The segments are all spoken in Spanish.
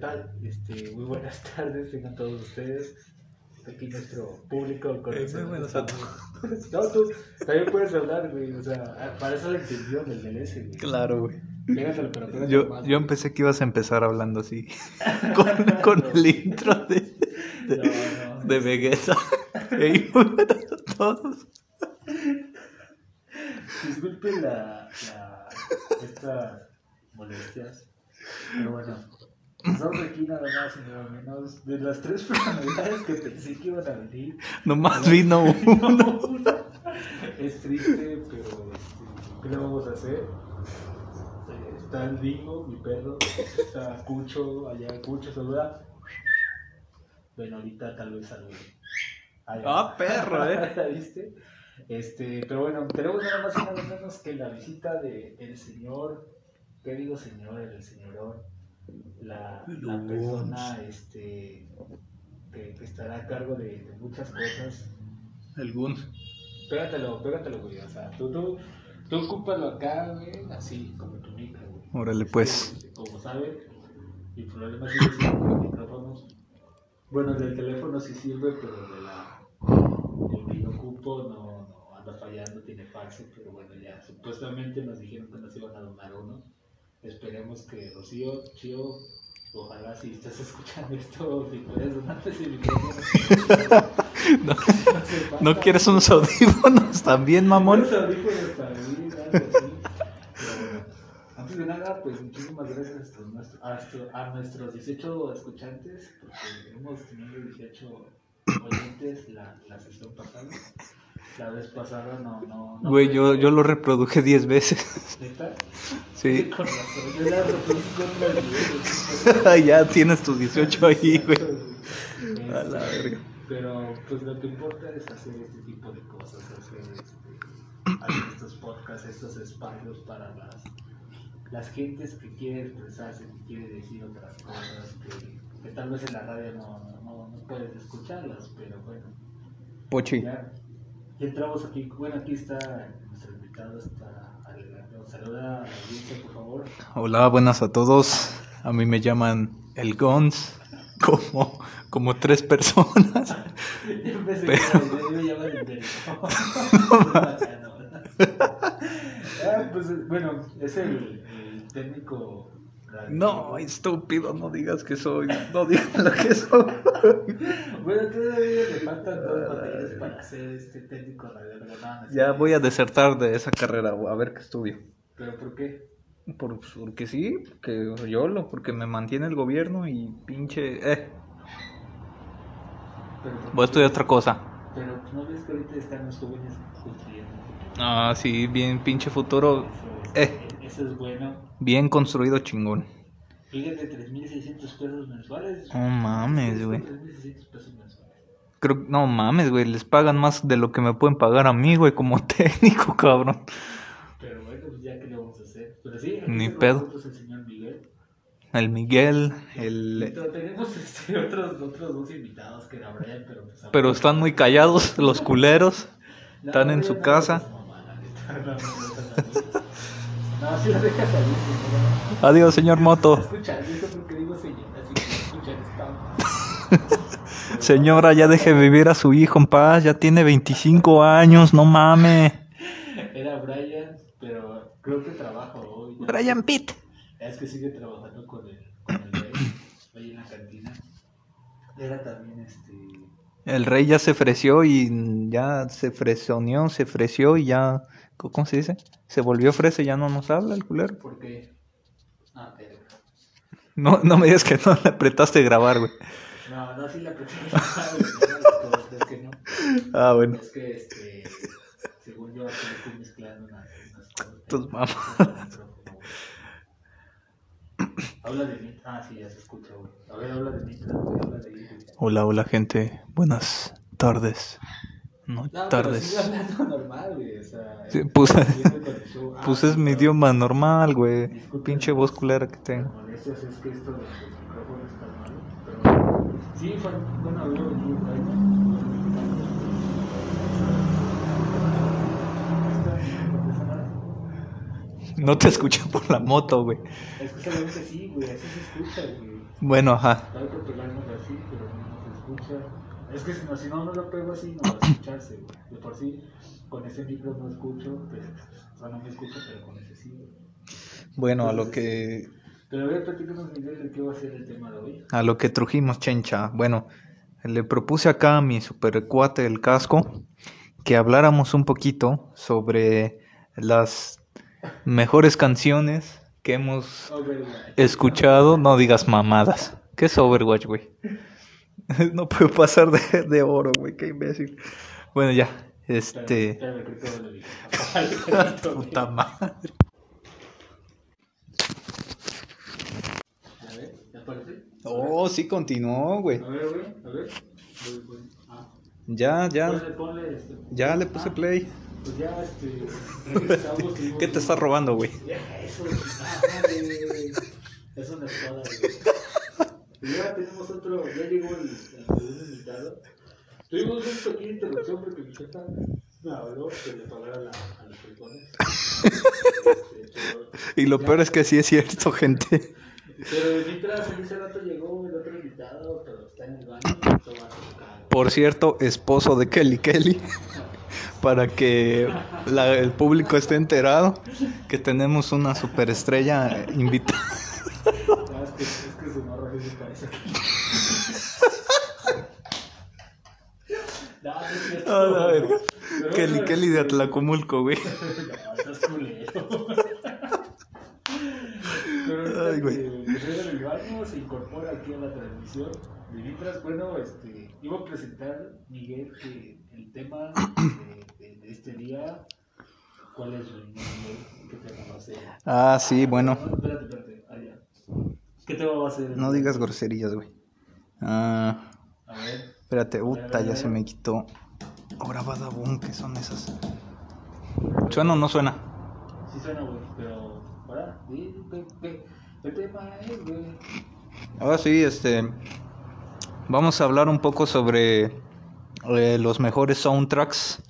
tal? Este, muy buenas tardes, tengan todos ustedes. Aquí nuestro público con Eh, muy buenas a No, tú también puedes hablar, güey. O sea, para eso la intención del del S, güey. Claro, güey. Pégatelo, pero pégatelo Yo, más, yo empecé que ibas a empezar hablando así. Con, con el intro de, de, No, no. de Vegeta. Ey, a todos. Disculpen la, la, estas molestias. Pero bueno, estamos aquí nada más y nada menos. De las tres personalidades que pensé que iban a venir, Nomás vino uno. no. Es triste, pero ¿qué le vamos a hacer? Está el Dingo, mi perro. Está Cucho, allá Cucho, saluda. Bueno, ahorita tal vez salude. Ah, perro, eh. ¿Ya ¿Viste? Este, pero bueno, tenemos nada más y nada menos que la visita de el señor, ¿qué digo señor? El señorón, la, persona este, que, que estará a cargo de, de muchas cosas. Algún. Pégatelo, pégatelo, güey. O sea, tú, tú, tú ocúpalo acá, güey, así como tu micro, güey. Órale, pues. Este, Como saben, mi problema sigue siendo los micrófonos. Bueno, el del teléfono sí sirve, pero de la, el que yo ocupo no, no anda fallando, tiene faxe, pero bueno, ya supuestamente nos dijeron que nos iban a donar uno. Esperemos que Rocío, Chío, ojalá si estás escuchando esto, si puedes donarte ese micrófono. No. ¿No quieres unos audífonos también, mamón? Unos audífonos bueno, antes de nada, pues muchísimas gracias a, nuestro- a nuestro- a nuestros 18 escuchantes, porque hemos tenido 18 oyentes la, la sesión pasada. La vez pasada no, no, no. Güey, yo, yo lo reproduje 10 veces. ¿Neta? Sí. Con razón, yo la reproduzco en la ya tienes tus 18 ahí, güey. Este, A la verga. Pero pues lo que importa es hacer este tipo de cosas, hacer, este, hacer estos podcasts, estos espacios para las, las gentes que quieren expresarse, que quieren decir otras cosas, que, que tal vez en la radio no, no, no puedes escucharlas, pero bueno, Pochi. ya, ya entramos aquí, bueno aquí está nuestro invitado, está Alejandro, saluda a la audiencia por favor. Hola, buenas a todos. A mí me llaman el Gons. Como, como tres personas. Yo empecé Pero- yo me llamo el Ah, pues bueno, es el, el técnico. No, estúpido, no digas que soy. No digas lo que soy. Bueno, todavía le faltan dos materias para ser este técnico es Ya voy a desertar de esa carrera, a ver qué estudio. ¿Pero por qué? Por, porque sí, porque yo lo, porque me mantiene el gobierno y pinche. Eh, ¿Pero por voy a estudiar otra cosa. Pero no ves que ahorita están los jóvenes construyendo. Ah, sí, bien pinche futuro. Eh. Eso es bueno. Bien construido, chingón. Fíjate, 3.600 pesos mensuales. No mames, güey. 3.600 pesos mensuales. Creo, no mames, güey, les pagan más de lo que me pueden pagar a mí, güey, como técnico, cabrón. Pero bueno, pues ya que le vamos a hacer. Pero sí, aquí Ni con pedo. el señor Miguel. El Miguel, el... Pero tenemos este, otros, otros dos invitados que era Brian, pero pues Pero están muy callados, los culeros. No, están en su casa. No, no lo deja salir. Lo señora. Adiós, señor Moto. Escucha, eso porque digo señora, así que escuchar esta. Señora, ya deje vivir a su hijo en paz, ya tiene 25 años, no mames. Era Brian, pero creo que trabaja hoy. ¿no? Brian Pitt. Es que sigue trabajando con el, con el rey, ahí en la cantina. Era también este. El rey ya se ofreció y ya se fresoneó, se ofreció y ya... ¿Cómo se dice? Se volvió fresa y ya no nos habla el culero. ¿Por qué? Ah, pero. No, no me digas que no le apretaste grabar, güey. No, no, sí la pretendo. es que no. Ah, bueno. Es que, este, según yo, aquí estoy mezclando unas, unas cosas. Tus mamás. Habla de mí. Ah, sí, ya se escucha, güey. A ver, habla de mí, güey. Habla de mí. güey. Hola, hola gente. Buenas tardes. No, tardes. sigue hablando normal, güey. O sea, Sí, pues-. Ah, Pues es mi idioma normal, güey. Pinche voz culera que tengo. molestias es que esto del del micrófono está mal. Pero sí, fue bueno ¿no? Te escuché por la moto, güey. Es que solamente sí, güey, así se escucha, güey. Bueno, ajá. Trato de pegarnos así, pero no se escucha. Es que si no, si no, no lo pego así, no va a escucharse, güey. De por sí, con ese micro no escucho, pero, o sea, no me escucho, pero con ese sí, güey. Bueno, a lo que Pero a Miguel, de qué va a ser el tema de hoy. a lo que trujimos, chencha. Bueno, le propuse acá a mi super cuate del casco que habláramos un poquito sobre las mejores canciones que hemos Overwatch. escuchado. No digas mamadas. ¿Qué es Overwatch, güey? No puedo pasar de, de oro, güey. Qué imbécil. Bueno, ya. Este. Puta madre. A ver, ¿ya aparece? Oh, sí continuó, güey. A ver, güey, a ver. Voy, voy. Ah. Ya, ya. Ponle, ponle, este. Ya le puse Ah, play. Pues ya, este. ¿Qué te estás robando, güey? Eso, ah, madre. Es una espada, güey. Y ya tenemos otro, ya llegó el, segundo invitado. Tuvimos una pequeña interrupción porque mi jefa me habló que le pagara la, a los frijoles. Y lo peor es que sí es cierto, gente. pero mientras en ese rato llegó el otro invitado, pero está en el baño, esto va a tocar. Por cierto, esposo de Kelly Kelly. Para que la- el público esté enterado que tenemos una superestrella invitada. Ah, es que, su morra sí se parece. No, no es cierto. A la verga. Pero Kelly bueno, Kelly de Atlacomulco, güey. No, estás culero. Pero Ay, güey. el baño, se incorpora aquí a la transmisión. De mientras, bueno, este, iba a presentar, Miguel, que el tema de, de- de este día, ¿cuál es, Miguel? ¿Qué tema va a ser? Ah, sí, bueno. No, espérate, espérate, allá. ¿Qué tema va a ser? No digas groserías, güey. Ah, A ver, espérate, puta, ya se me quitó. Ahora Badabun, ¿qué son esas? ¿Suena o no suena? sí suena, güey, pero, para, di, ¿qué, qué, qué tema es, güey? Ahora sí, este. Vamos a hablar un poco sobre eh, los mejores soundtracks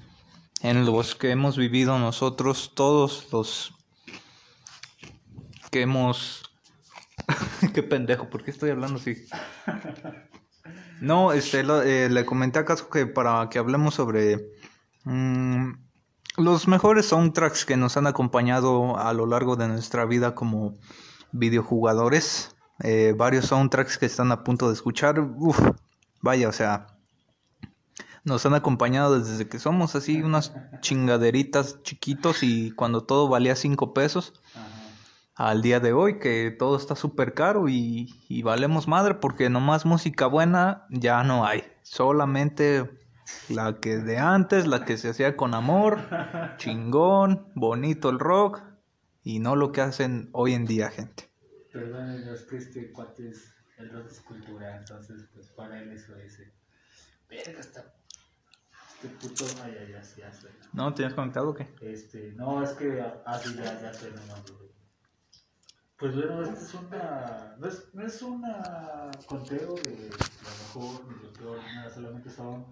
en los que hemos vivido nosotros, todos los que hemos. Qué pendejo, ¿por qué estoy hablando así? No, este, eh, le comenté a Casco que para que hablemos sobre mm, los mejores soundtracks que nos han acompañado a lo largo de nuestra vida como videojugadores. Eh, varios soundtracks que están a punto de escuchar. Uf, vaya, o sea, nos han acompañado desde que somos así unas chingaderitas chiquitos y cuando todo valía cinco pesos Ajá. Al día de hoy que todo está súper caro y, y valemos madre porque nomás música buena ya no hay. Solamente la que de antes, la que se hacía con amor, chingón, bonito el rock y no lo que hacen hoy en día, gente. Perdón, es que este cuate es el rock es cultura, entonces pues para él eso es. eh, Verga, está. Este puto. Ay, ay, ya, ya suena. ¿No tienes conectado o qué? Este, no, es que. Ah, sí, ya, ya suena güey. Pues bueno, esta es una. No es, no es una conteo de lo mejor ni lo peor, ni nada, solamente son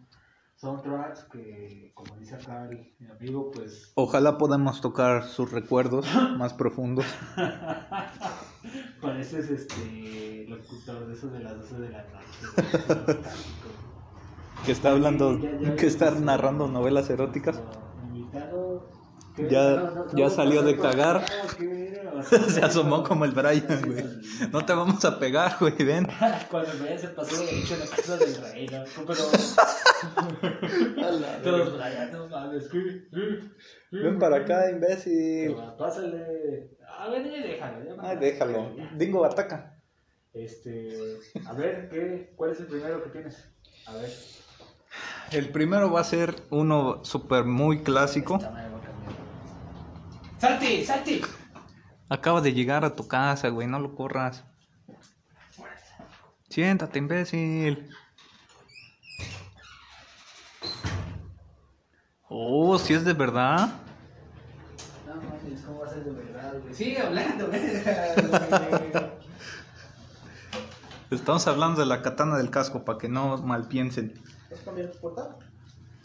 soundtracks que, como dice acá el, mi amigo, pues. Ojalá podamos tocar sus recuerdos más profundos. Pareces este locutor de eso de las 12 de la noche. Que está hablando, Sí, ya- ya- que está narrando novelas eróticas. Invitado. Ya- ya salió de cagar. Se asomó como el Brian, güey. No te vamos a pegar, güey, ven. Cuando el Brian se pasó de derecho en la casa del rey, ¿no? Pero. Todos, Brian. Ven para acá, imbécil. Pásale. A ver, ya déjalo. Ay, déjalo. Dingo ataca. Este. A ver, ¿qué? ¿cuál es el primero que tienes? A ver. El primero va a ser uno súper muy clásico. Esta ¡Salti! ¡Salti! Acaba de llegar a tu casa, güey, no lo corras. Siéntate, imbécil. Oh, si es de verdad. No mames, ¿cómo va a ser de verdad, güey? Sigue hablando, güey. Estamos hablando de la katana del casco para que no mal piensen. ¿Vas a cambiar tu puerta?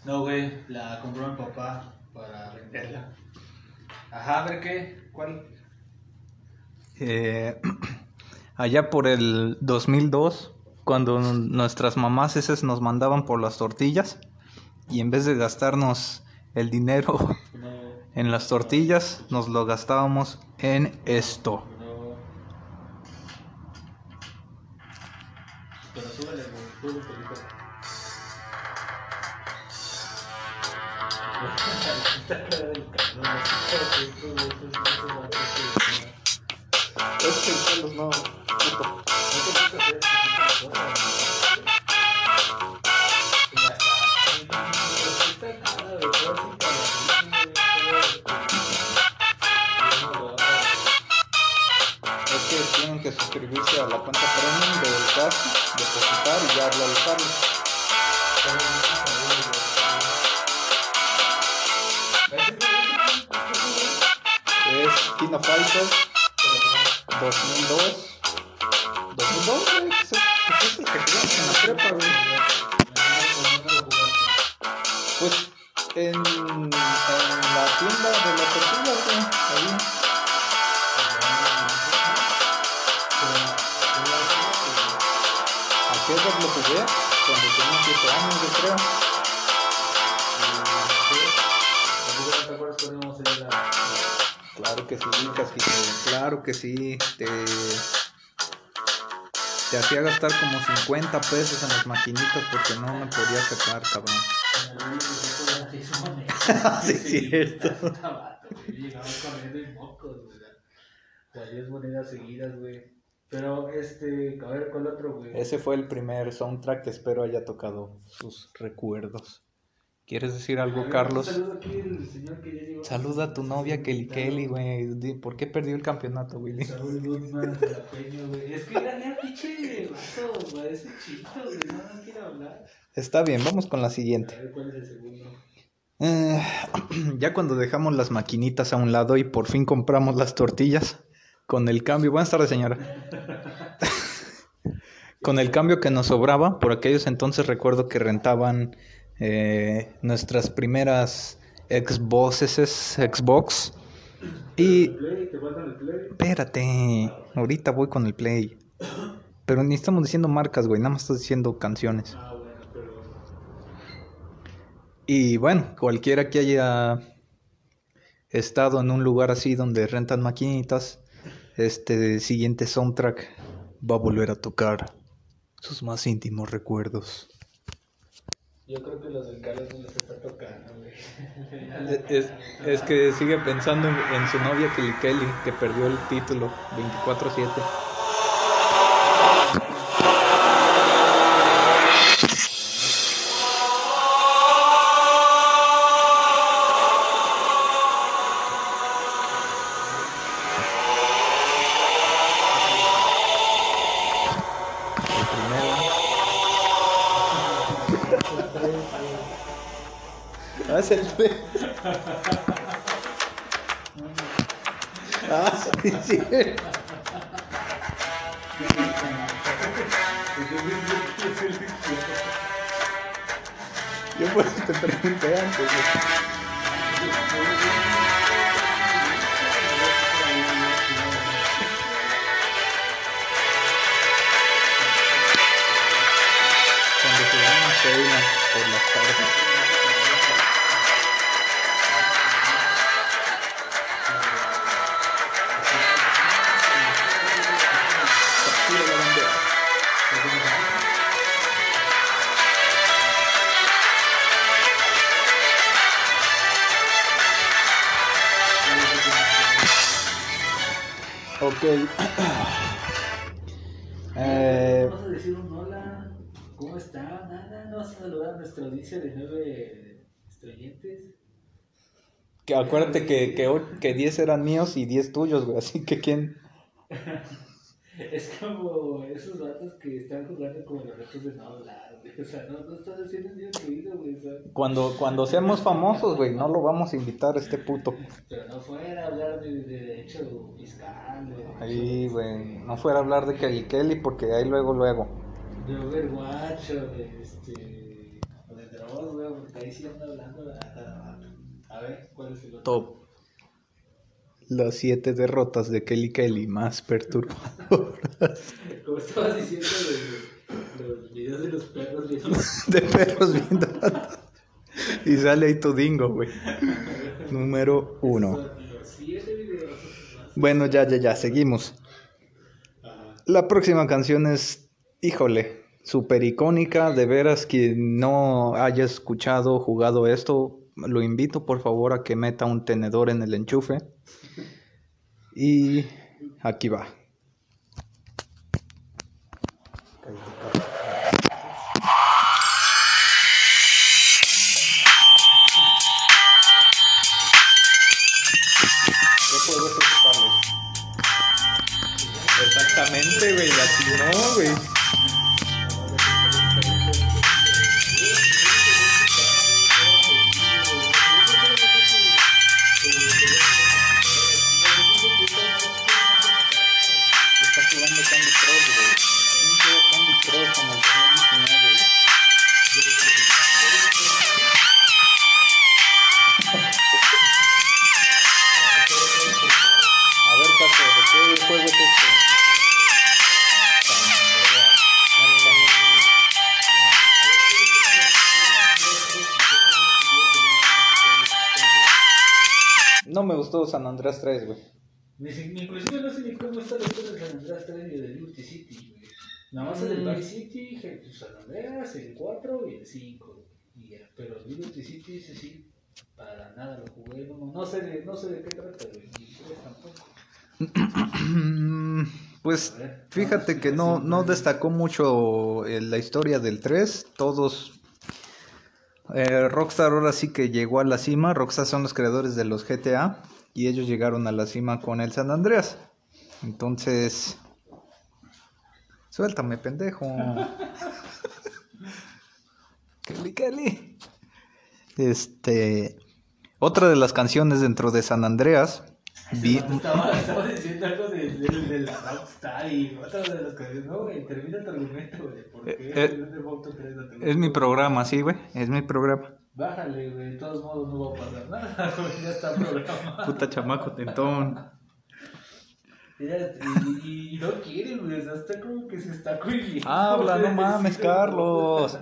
No, güey, la compró mi papá para venderla. Ajá, a ver qué, ¿cuál? Eh, allá por el 2002, cuando nuestras mamás esas nos mandaban por las tortillas y en vez de gastarnos el dinero No, en las tortillas, nos lo gastábamos en esto. no. Pero súbele, güey, súbele, suscribirse a la cuenta premium del CAS, depositar y ya realizarlo. Es Kino Fighter 2002. 2002, güey. Pues es pues es el que jugamos en la prepa, güey. Pues en, ¿A qué edad lo jugué? Cuando tenía 7 años, yo creo. Claro que sí, Casquito. Claro que sí. Te, te hacía gastar como 50 pesos en las maquinitas porque no me podía sacar, cabrón. Sí, cierto. Llegamos corriendo y mocos, güey. Las 10 monedas seguidas, güey. Pero, este, a ver, ¿cuál otro, güey? Ese fue el primer soundtrack que espero haya tocado sus recuerdos. ¿Quieres decir A algo, Carlos? un saludo aquí el señor que ya llegó. Saluda a tu novia Kelly Kelly, güey. ¿Por qué perdió el campeonato, Willy? Saúl Goodman Peña, güey. Es que era ya pinche vato, güey. Ese chito, güey. No, no quiero hablar. Está bien, vamos con la A siguiente. ver, ¿cuál es el segundo? Eh, ya cuando dejamos las maquinitas a un lado y por fin compramos las tortillas, con el cambio, buenas tardes señora, con el cambio que nos sobraba, por aquellos entonces recuerdo que rentaban eh, nuestras primeras Xboxes, Xbox, y espérate, ahorita voy con el Play, pero ni estamos diciendo marcas, güey, nada más estás diciendo canciones. Ah, bueno. Y bueno, cualquiera que haya estado en un lugar así donde rentan maquinitas, este siguiente soundtrack va a volver a tocar sus más íntimos recuerdos. Yo creo que los del Carlos no los está tocando, güey. Es, es que sigue pensando en, en su novia Kelly Kelly, que perdió el título 24-7. Ok. Eh, Vamos a decir un hola. ¿Cómo está? Nada, no vas a saludar a nuestra audiencia de nueve estrellantes. que acuérdate que, que, que 10 eran míos y 10 tuyos, güey. Así que quién. Es como esos datos que están jugando como los retos de no hablar, güey. O sea, no, no estás haciendo ni un ruido, güey. ¿sabes? Cuando, cuando seamos famosos, güey, no lo vamos a invitar a este puto. Pero no fuera a hablar de, de derecho fiscal, derecho Ahí, güey. No fuera a hablar de Kelly Kelly porque ahí luego, luego. de Overwatch o de este o de drogas, güey, porque ahí sí anda hablando a, a- a ver cuál es el otro. Top. Las siete derrotas de Kelly Kelly más perturbadoras Como estabas diciendo de los videos de los perros viendo. de perros viendo. y sale ahí tu dingo, güey. Número uno. Bueno, ya, ya, ya, seguimos. La próxima canción es, híjole, súper icónica. De veras, quien no haya escuchado o jugado esto, lo invito por favor a que meta un tenedor en el enchufe. Y aquí va. Exactamente, güey, así no, güey. San Andreas 3, güey. Ni si- ni Inclusive no sé ni cómo está la historia de San Andreas 3 y de Liberty City, güey. Nada más el del Vice City, San Andreas, el 4 y el 5. Y ya. Pero el Liberty City, ese sí, para nada lo jugué. No, no sé, de, no sé de qué trata, güey. Ni el 3 tampoco. Pues ver, fíjate que no, no destacó mucho eh, la historia del 3. Todos. eh, Rockstar ahora sí que llegó a la cima. Rockstar son los creadores de los GTA. Y ellos llegaron a la cima con el San Andreas. Entonces. Suéltame, pendejo. Kelly, Kelly. Este. Otra de las canciones dentro de San Andreas. Vi- Estaba, estaba diciendo algo de, de, de la Rockstar y otra de las canciones. No, güey, termina tu argumento, güey. ¿Por qué Eh, eh, Auto 3 no te Es mi programa, sí, güey. Es mi programa. Bájale, güey. De todos modos no va a pasar nada, güey. Ya está programado. Puta chamaco tentón. Mira, y, y no quiere, güey. O sea, está como que se está cohibiendo. Habla, no mames, Carlos.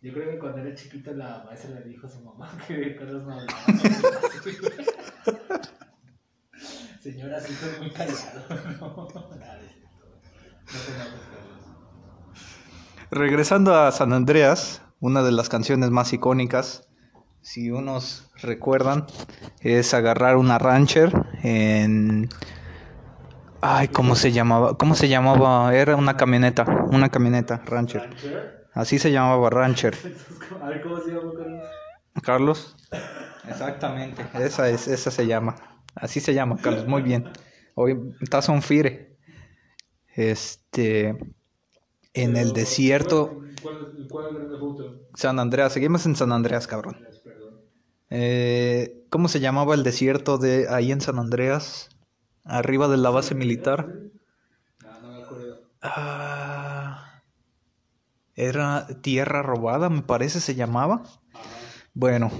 Yo creo que cuando era chiquito la maestra le dijo a su mamá que Carlos no hablaba. Señora, sí fue muy callado. No, nada, es cierto. No. Regresando a San Andreas, una de las canciones más icónicas, si unos recuerdan, es agarrar una rancher en... Ay, ¿cómo se llamaba? ¿Cómo se llamaba? Era una camioneta, una camioneta, rancher. ¿Rancher? Así se llamaba rancher. A ver, ¿cómo se llama, Carlos? Carlos. Exactamente, esa es, esa se llama. Así se llama, Carlos, muy bien. Hoy estás on fire. Este, en el desierto, ¿Cuál? San Andreas, seguimos en San Andreas, cabrón. Eh, ¿cómo se llamaba el desierto de ahí en San Andreas? Arriba de la base militar. No, no me acuerdo. Ah, era Tierra Robada, me parece se llamaba. Ajá. Bueno,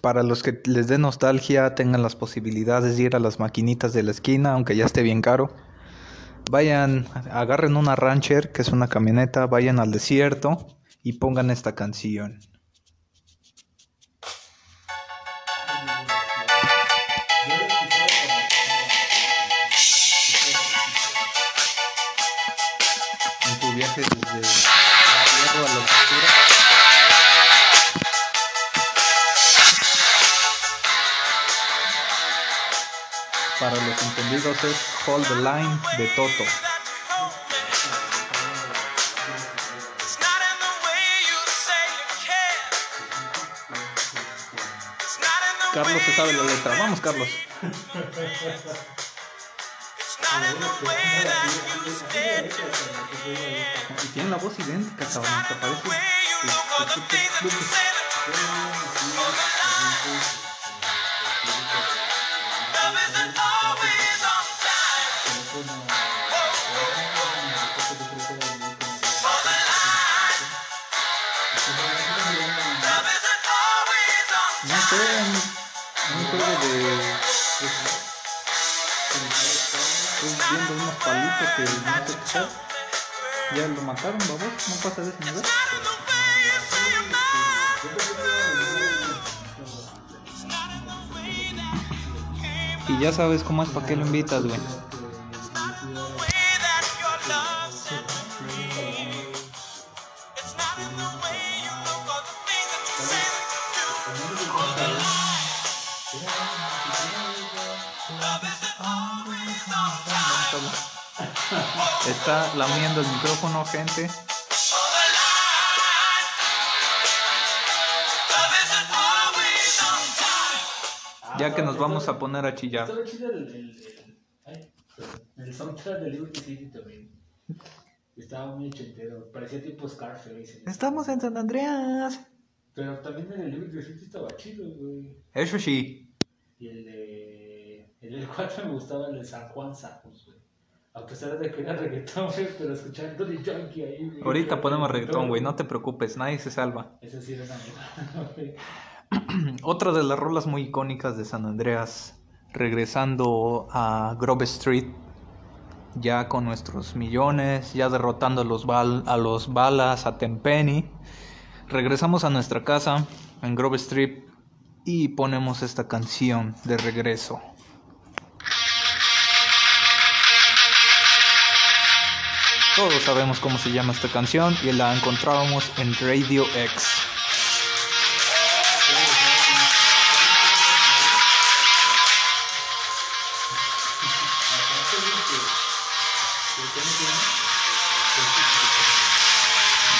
para los que les dé nostalgia, tengan las posibilidades de ir a las maquinitas de la esquina, aunque ya esté bien caro. Vayan, agarren una rancher, que es una camioneta, vayan al desierto y pongan esta canción. En tu viaje desde entendidos es Hold the Line de Toto. Carlos se sabe la letra. Vamos, Carlos. Y tiene la voz idéntica, cabrón. ¿Te parece? Palito que no qué sea. Ya lo mataron, babos. No pasa de nivel. Y ya sabes cómo es, ¿para qué lo invitas, güey? Está lamiendo el micrófono, gente. Ya que nos vamos a poner a chillar. Estaba chido el, soundtrack de Liberty City también. Estaba muy ochentero, parecía tipo Scarface. Estamos en San Andreas. Pero también el de Liberty City estaba chido, güey. Eso sí. Y el de. El del 4 me gustaba el de San Juan güey. A pesar de que era reggaetón, güey, pero escuchar Tony Junkie ahí, güey. Ahorita ponemos reggaetón, güey. No te preocupes, nadie se salva. Eso sí era una mierda, güey. Otra de las rolas muy icónicas de San Andreas, regresando a Grove Street, ya con nuestros millones, ya derrotando a los, bal- a los balas, a Tenpenny. Regresamos a nuestra casa en Grove Street y ponemos esta canción de regreso. Todos sabemos cómo se llama esta canción y la encontrábamos en Radio X.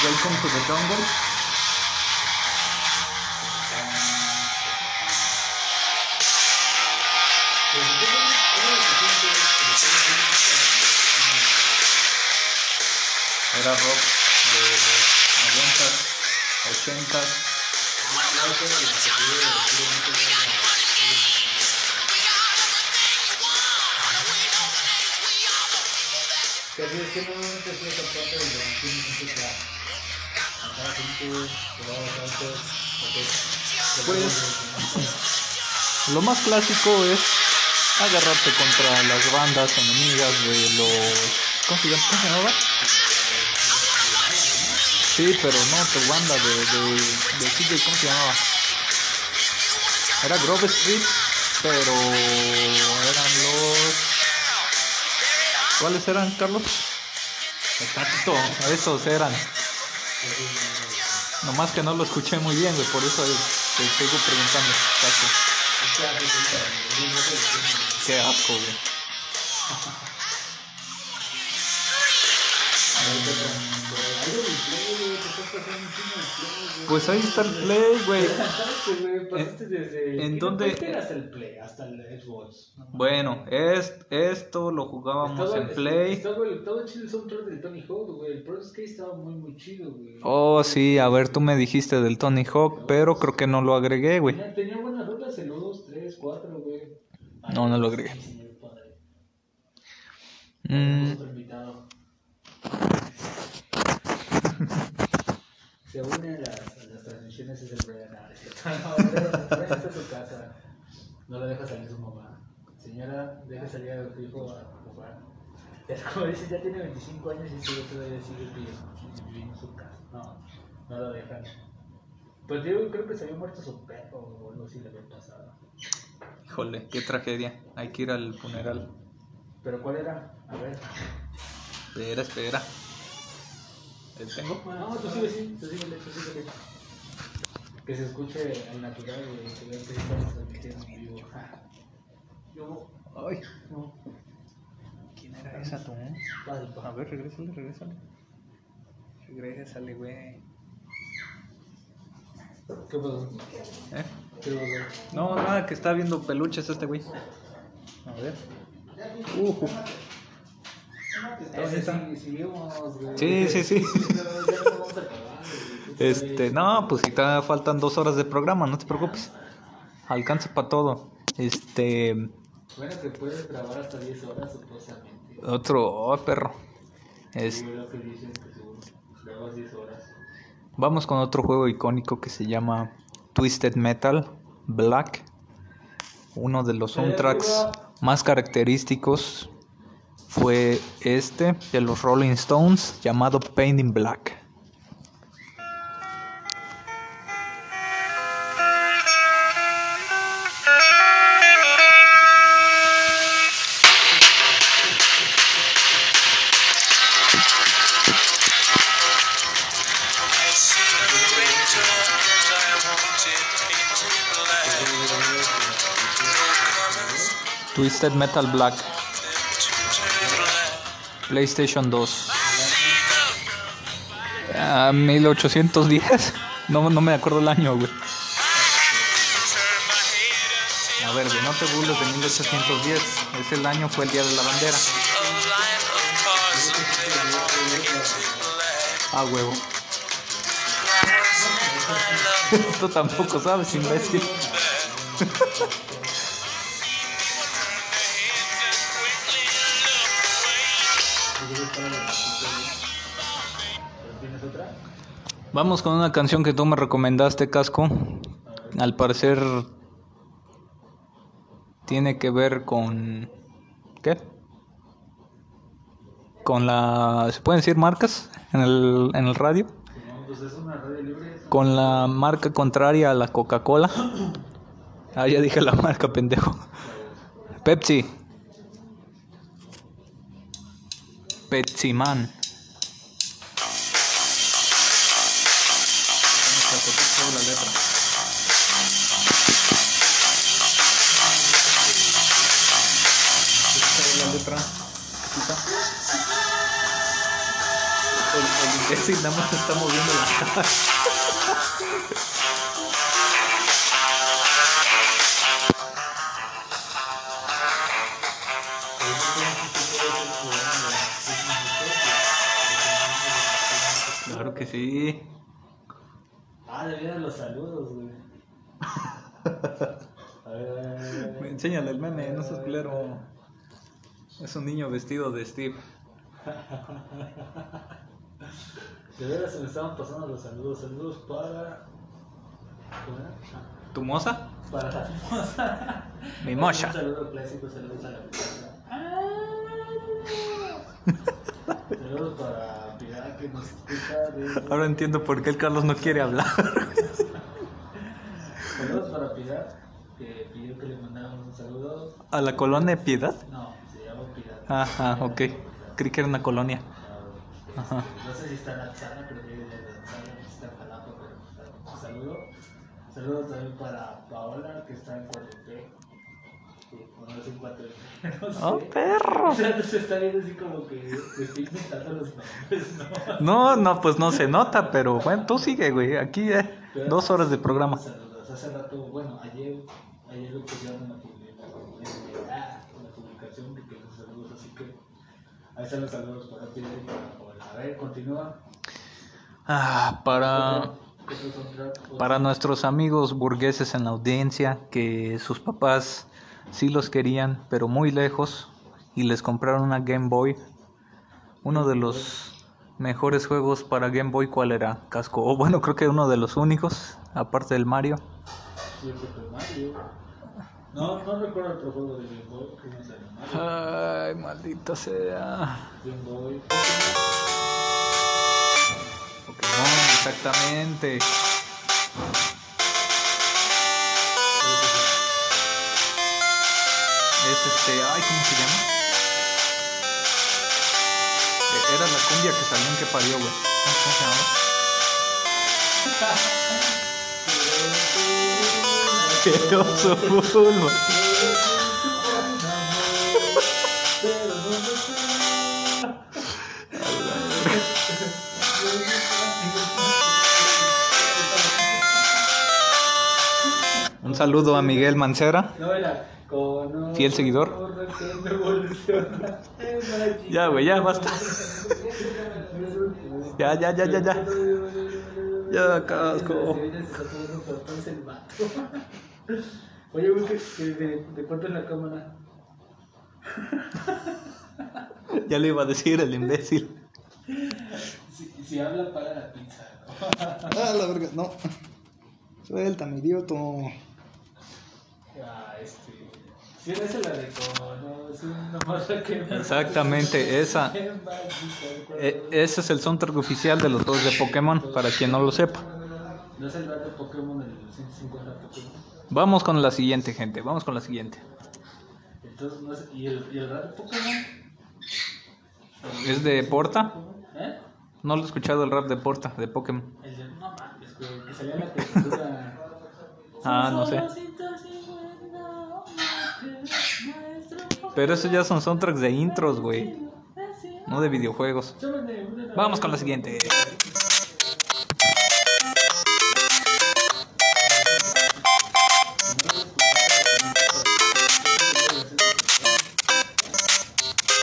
Welcome to the jungle. Era rock de los 90s, 80s. Que así es esa parte donde tienes que. Acá gente. Pues, Lo más clásico es agarrarte contra las bandas enemigas de los... ¿Cómo se llama? ¿Cómo se llamaba? Sí, pero no, tu banda de, de, de CJ, ¿cómo se llamaba? Era Grove Street, pero eran los... ¿Cuáles eran, Carlos? Exacto, esos eran. Nomás que no lo escuché muy bien, güey, por eso te sigo preguntando. Cacho. Qué asco, güey. Pues ahí está el play, güey. Pasaste desde. en ¿qué dónde- nivel hasta el Play, hasta el Xbox. Bueno, es, esto lo jugábamos Estaba- en Play. Estaba, estaba chido el soundtrack del Tony Hawk, güey. El Pro Skate estaba muy, muy chido, güey. Oh, sí, a ver, tú me dijiste del Tony Hawk, pero creo que no lo agregué, güey. Tenía, tenía buenas rolas, el 2, 3, 4, güey. No, no lo agregué. Sí, señor padre. Mm, Tenemos otro invitado. Se une a las, a las transmisiones es el Brian. Ah, es. No, su casa. No lo deja salir su mamá. Señora, deja salir a su hijo a jugar. Es como dice, ya tiene 25 años y sigue todavía sigue viviendo, viviendo en su casa. No, no lo dejan. Pues yo creo que se había muerto su perro o algo así le había pasado. híjole, qué tragedia. Hay que ir al funeral. ¿Pero cuál era? A ver. Espera, espera. No, tú sigue, sí, tú síguele, tú síguele. Que se escuche al natural, güey, que vean que estamos transmitiendo en vivo. Yo, Ay, no, ¿quién era esa tú? A ver, regrésale, regrésale. Regrésale, güey. ¿Qué pasó? ¿Eh? ¿Qué pasó? No, nada, que está viendo peluches este güey. A ver. Uh, Ese sí. Sí, sí. Este, no, pues si te faltan dos horas de programa, no te preocupes. Alcanza para todo. Este, Bueno, que puedes grabar hasta 10 horas, supuestamente. otro, oh, perro. Es, Sí, lo que dicen, que seguro. Grabas 10 horas. vamos con otro juego icónico que se llama Twisted Metal Black. Uno de los soundtracks más característicos fue este de los Rolling Stones llamado Paint in Black. I see the PlayStation 2. Ah, 1810. No, no me acuerdo el año, güey. A ver, güey, no te burles de 1810. Ese el año fue el Día de la Bandera. a. Ah, huevo. Esto tampoco sabes, imbécil. Vamos con una canción que tú me recomendaste, Casco. Al parecer tiene que ver con... ¿Qué? Con la... ¿Se pueden decir marcas en el, en el radio? Libre. Con la marca contraria a la Coca-Cola. Ah, ya dije la marca, pendejo. Pepsi. Pepsi Man. La letra. Esta es la letra. El, el nada más está moviendo la cara. Claro que sí. Ah, debían los saludos, güey. A ver, a ver, a ver, a ver. Enséñale el meme, no seas culero. Es un niño vestido de Steve. De veras se me estaban pasando los saludos. Saludos para. ¿Cómo era? ¿Tu moza? Para la moza. Mi Un mocha. saludo clásico, saludos a la moza. Saludos para Ahora entiendo por qué el Carlos no quiere hablar. Saludos para Pilar que pidió que le mandáramos un saludo. ¿A la colonia Piedad? No, se llama Pilar. Ajá, ok. Creí que era una colonia. Ajá. No sé si está en Atzana, pero que de Atzana, no sé si está en Jalapa, pero un saludo. Saludos también para Paola, que está en 4P. No es en 4P, no sé. ¡Oh, perro! O sea, se está viendo así como que te estoy inventando los nombres, ¿no? No, no, pues no se nota, pero bueno, tú sigue, güey. Aquí eh, dos horas de programa. Saludos. Hace rato, bueno, ayer, ayer lo pusieron en la, publicación que los saludos, así que ahí están los saludos para ti. A ver, continúa. Ah, para, para nuestros amigos burgueses en la audiencia, que sus papás sí los querían, pero muy lejos, y les compraron una Game Boy. Uno de los mejores juegos para Game Boy, ¿cuál era? Casco. O bueno, creo que uno de los únicos, aparte del Mario. Sí, el Mario. No, no recuerdo otro juego de Game Boy que no el Mario. Ay, maldita sea. Game Boy. Pokémon, exactamente. Este, ay, ¿cómo se llama? Eh, Era la cumbia que salió en que parió, güey. ¿Cómo se llama? Qué oso Bulma. saludo a Miguel Mancera. No era con Fiel seguidor. Ya, güey, ya, basta. Ya, ya, ya, ya, ya. Ya, casco. Oye, güey, de, cuánto es la cámara? Ya le iba a decir el imbécil. Si, si habla, paga la pizza. ¿no? Ah, la verga, no. Suéltame, idiota. Ah, este. Sí, esa es la de como, es una morra que... Exactamente, esa. E- ese es el soundtrack oficial de los dos de Pokémon, para quien no lo sepa. ¿No es el rap de Pokémon el 150 Pokémon? Vamos con la siguiente, gente. Vamos con la siguiente. Entonces, no es, ¿y, el, ¿y el rap de Pokémon? ¿Es de Porta? ¿Eh? No lo he escuchado el rap de Porta, de Pokémon. El de, no mames, güey, que salía en la caricatura. Ah, no sé. Pero esos ya son soundtracks de intros, güey. No de videojuegos. Vamos con la siguiente.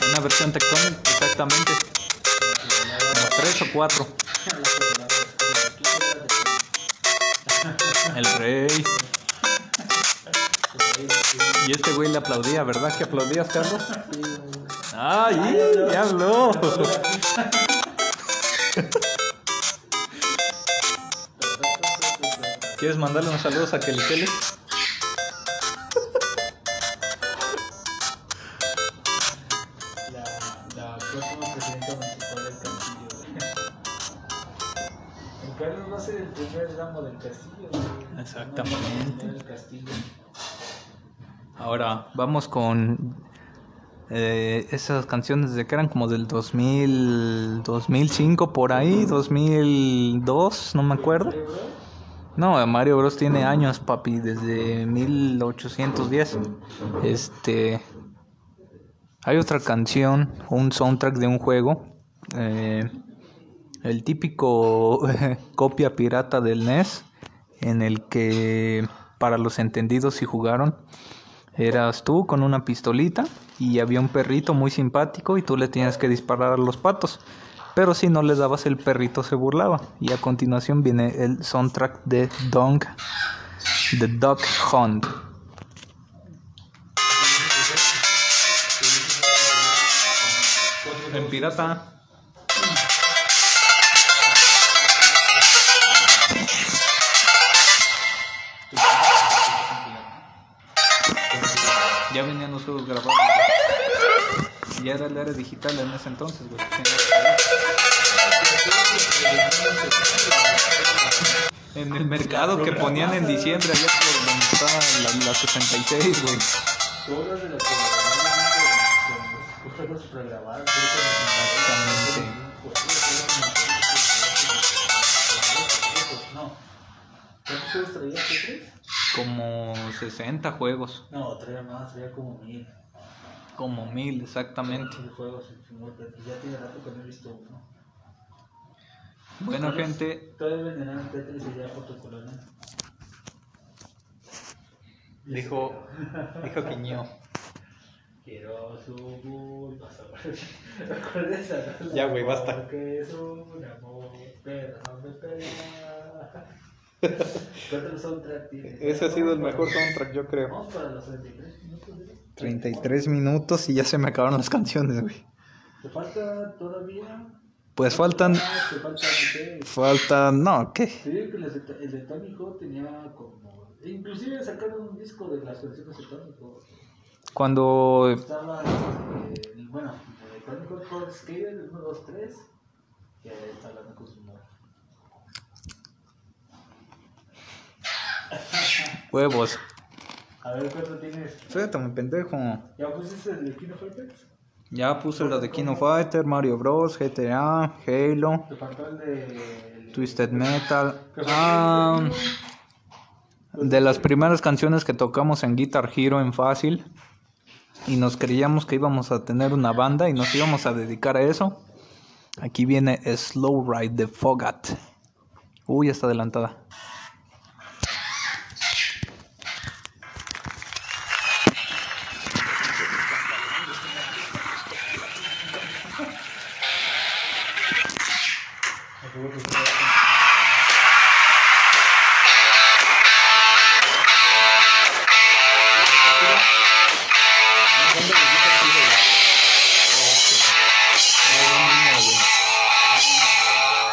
Una versión Tectonic, exactamente. Como tres o cuatro. El rey. Y este güey le aplaudía, ¿verdad que aplaudías, Carlos? ¡Ay! ¡Ya habló! ¿Quieres mandarle unos saludos a Kelly Kelly? La, la próxima presidenta municipal del Castillo, güey. El Carlos va a ser el primer ramo del Castillo. Exactamente. El Castillo. Ahora vamos con eh, esas canciones de que eran como del 2000, 2005 por ahí, 2002, no me acuerdo. No, Mario Bros tiene años, papi, desde 1810. Este, hay otra canción, un soundtrack de un juego, eh, el típico copia pirata del NES, en el que para los entendidos si jugaron, eras tú con una pistolita y había un perrito muy simpático y tú le tienes que disparar a los patos. Pero si no le dabas el perrito se burlaba. Y a continuación viene el soundtrack de Dong, The Duck Hunt. En pirata. Venían los juegos grabados. güey. Ya era el era digital en ese entonces, güey. En el mercado que ponían en diciembre, allá por donde está la, la 66, güey. Exactamente. No. ¿Cuántos juegos traía? ¿Qué crees? Como 60 juegos. No, traía más, traía como mil. Como mil, exactamente. Mil juegos. Ya tiene rato que no he visto uno. Bueno, Todos- gente, Todavía venderán Tetris allá por tu colonia. dijo, dijo Quiño. Quiero su bul- vas a. Ya, güey, basta. Que es un amor, pero no me pega. ¿Cuántos soundtrack tienes? Ese ha sido el mejor soundtrack, yo creo. Vamos para los 33 minutos. ¿eh? 33 minutos y ya se me acabaron las canciones, güey. ¿Te falta todavía? Pues faltan, Ah, te falta, faltan, no, ¿qué? Te digo que el de Tony Hawk tenía como. Inclusive sacaron un disco de las canciones de Tony Hawk. Cuando Estaba, este, el- bueno, el Tony Hawk Pro Skater, el 1, 2, 3, que está hablando con su. Huevos. A ver, ¿cuánto tienes? Mi pendejo. ¿Ya pusiste el de Kino Fighters? Ya puse lo de King of Fighter, Mario Bros, GTA, Halo, Te faltó el de. el- Twisted Metal. Ah, de las primeras canciones que tocamos en Guitar Hero en fácil y nos creíamos que íbamos a tener una banda y nos íbamos a dedicar a eso. Aquí viene Slow Ride de Fogat. Uy, está adelantada.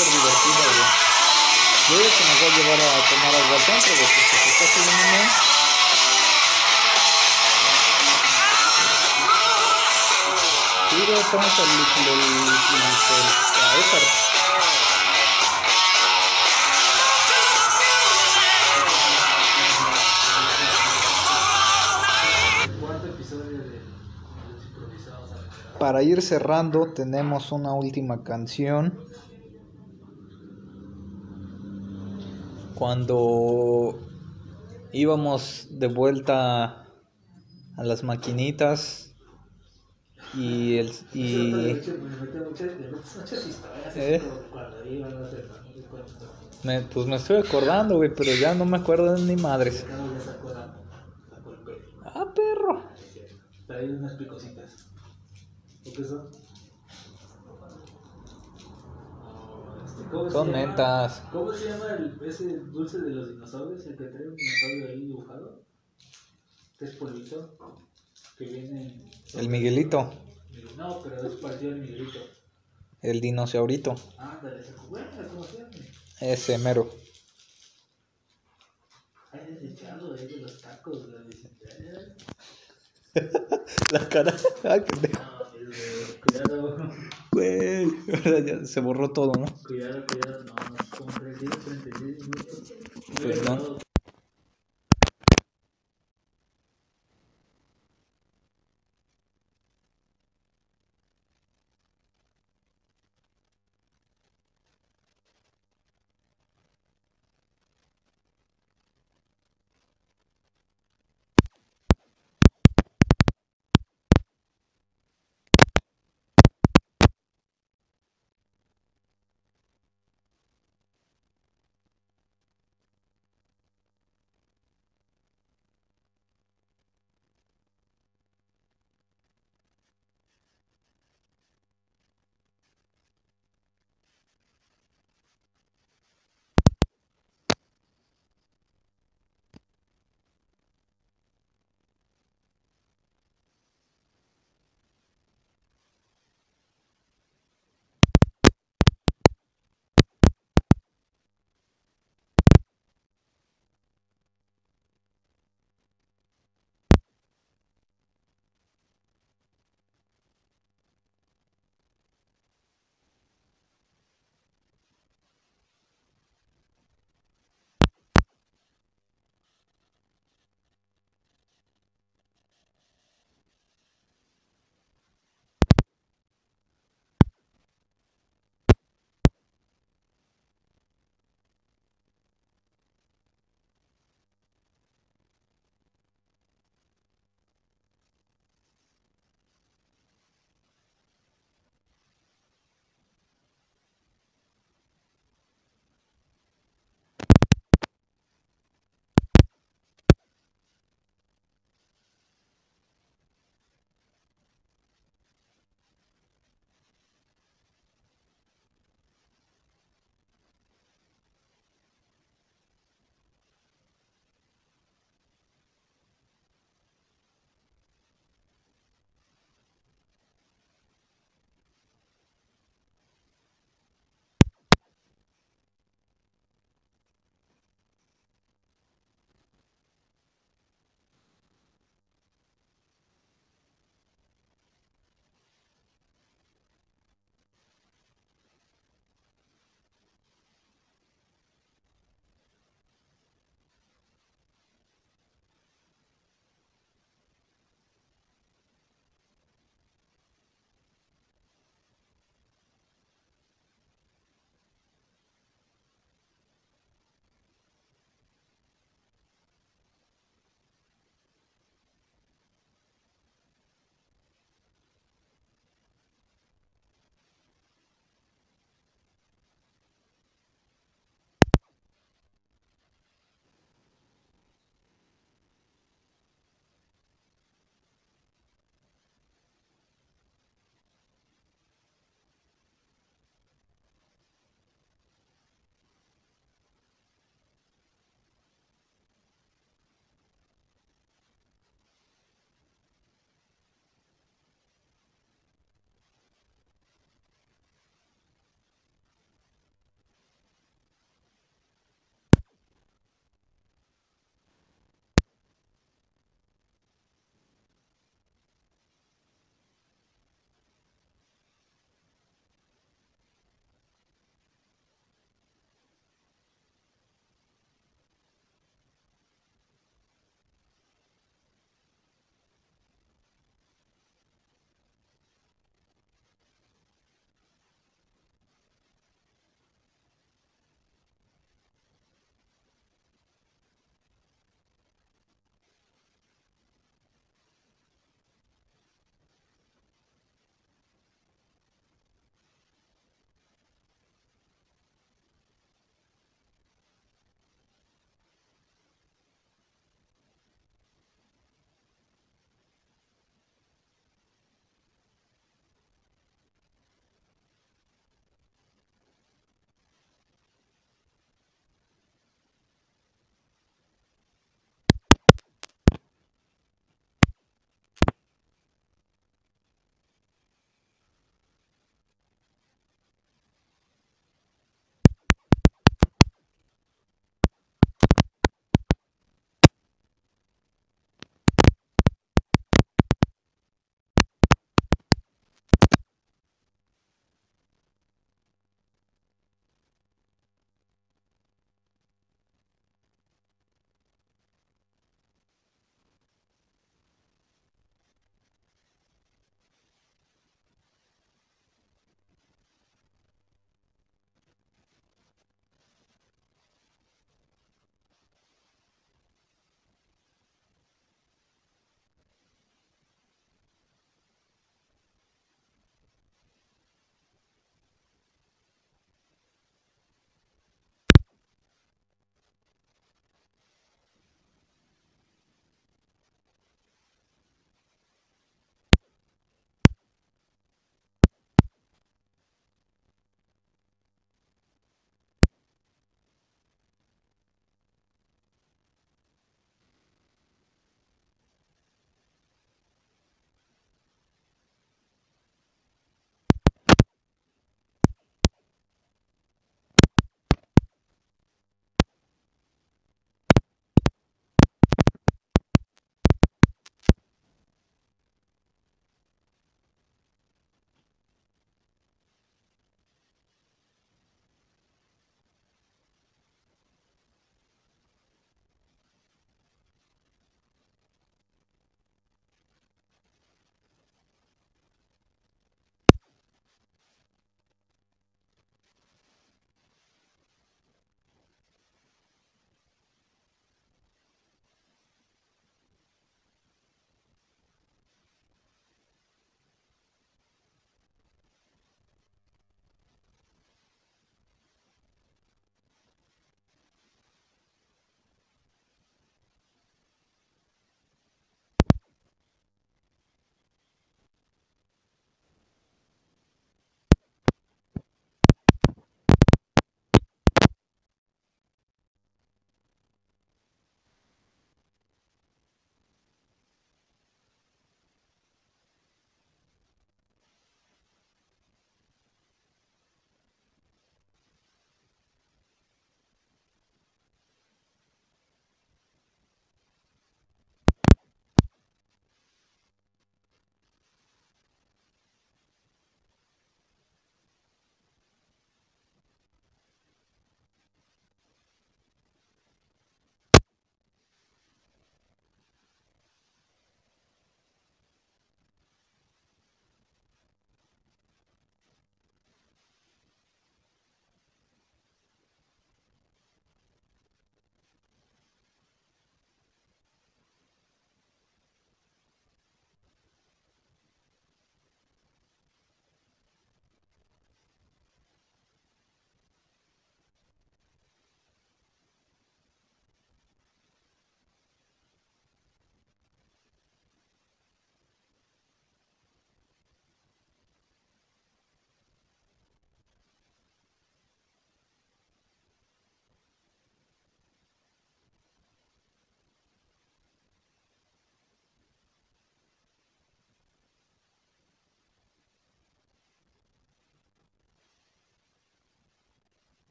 Súper divertida, güey. Yo creo que nos va a llevar a tomar algo al centro, güey, porque se está subiendo Sí, güey, estamos al acelerados. Para ir cerrando, tenemos una última canción. Cuando íbamos de vuelta a las maquinitas y el y. ¿Eh? me, pues me estoy acordando, güey, pero ya no me acuerdo de ni madres. Ah, perro. Trae unas picositas. ¿O qué son? ¿Cómo se Son llama? mentas. ¿Cómo se llama el, ese dulce de los dinosaurios? El que trae un dinosaurio ahí dibujado. Que es polvito. Que viene. El Miguelito, No, pero es parecido al Miguelito. el dinosaurito, Ándale, ese bueno, ¿cómo se llama? ese mero. Ay, desechado ahí de los tacos. La. La cara. Ay, pendejo. No, cuidado. Güey, ya se borró todo, ¿no? Cuidado, cuidado. No, como 36, 36 minutos.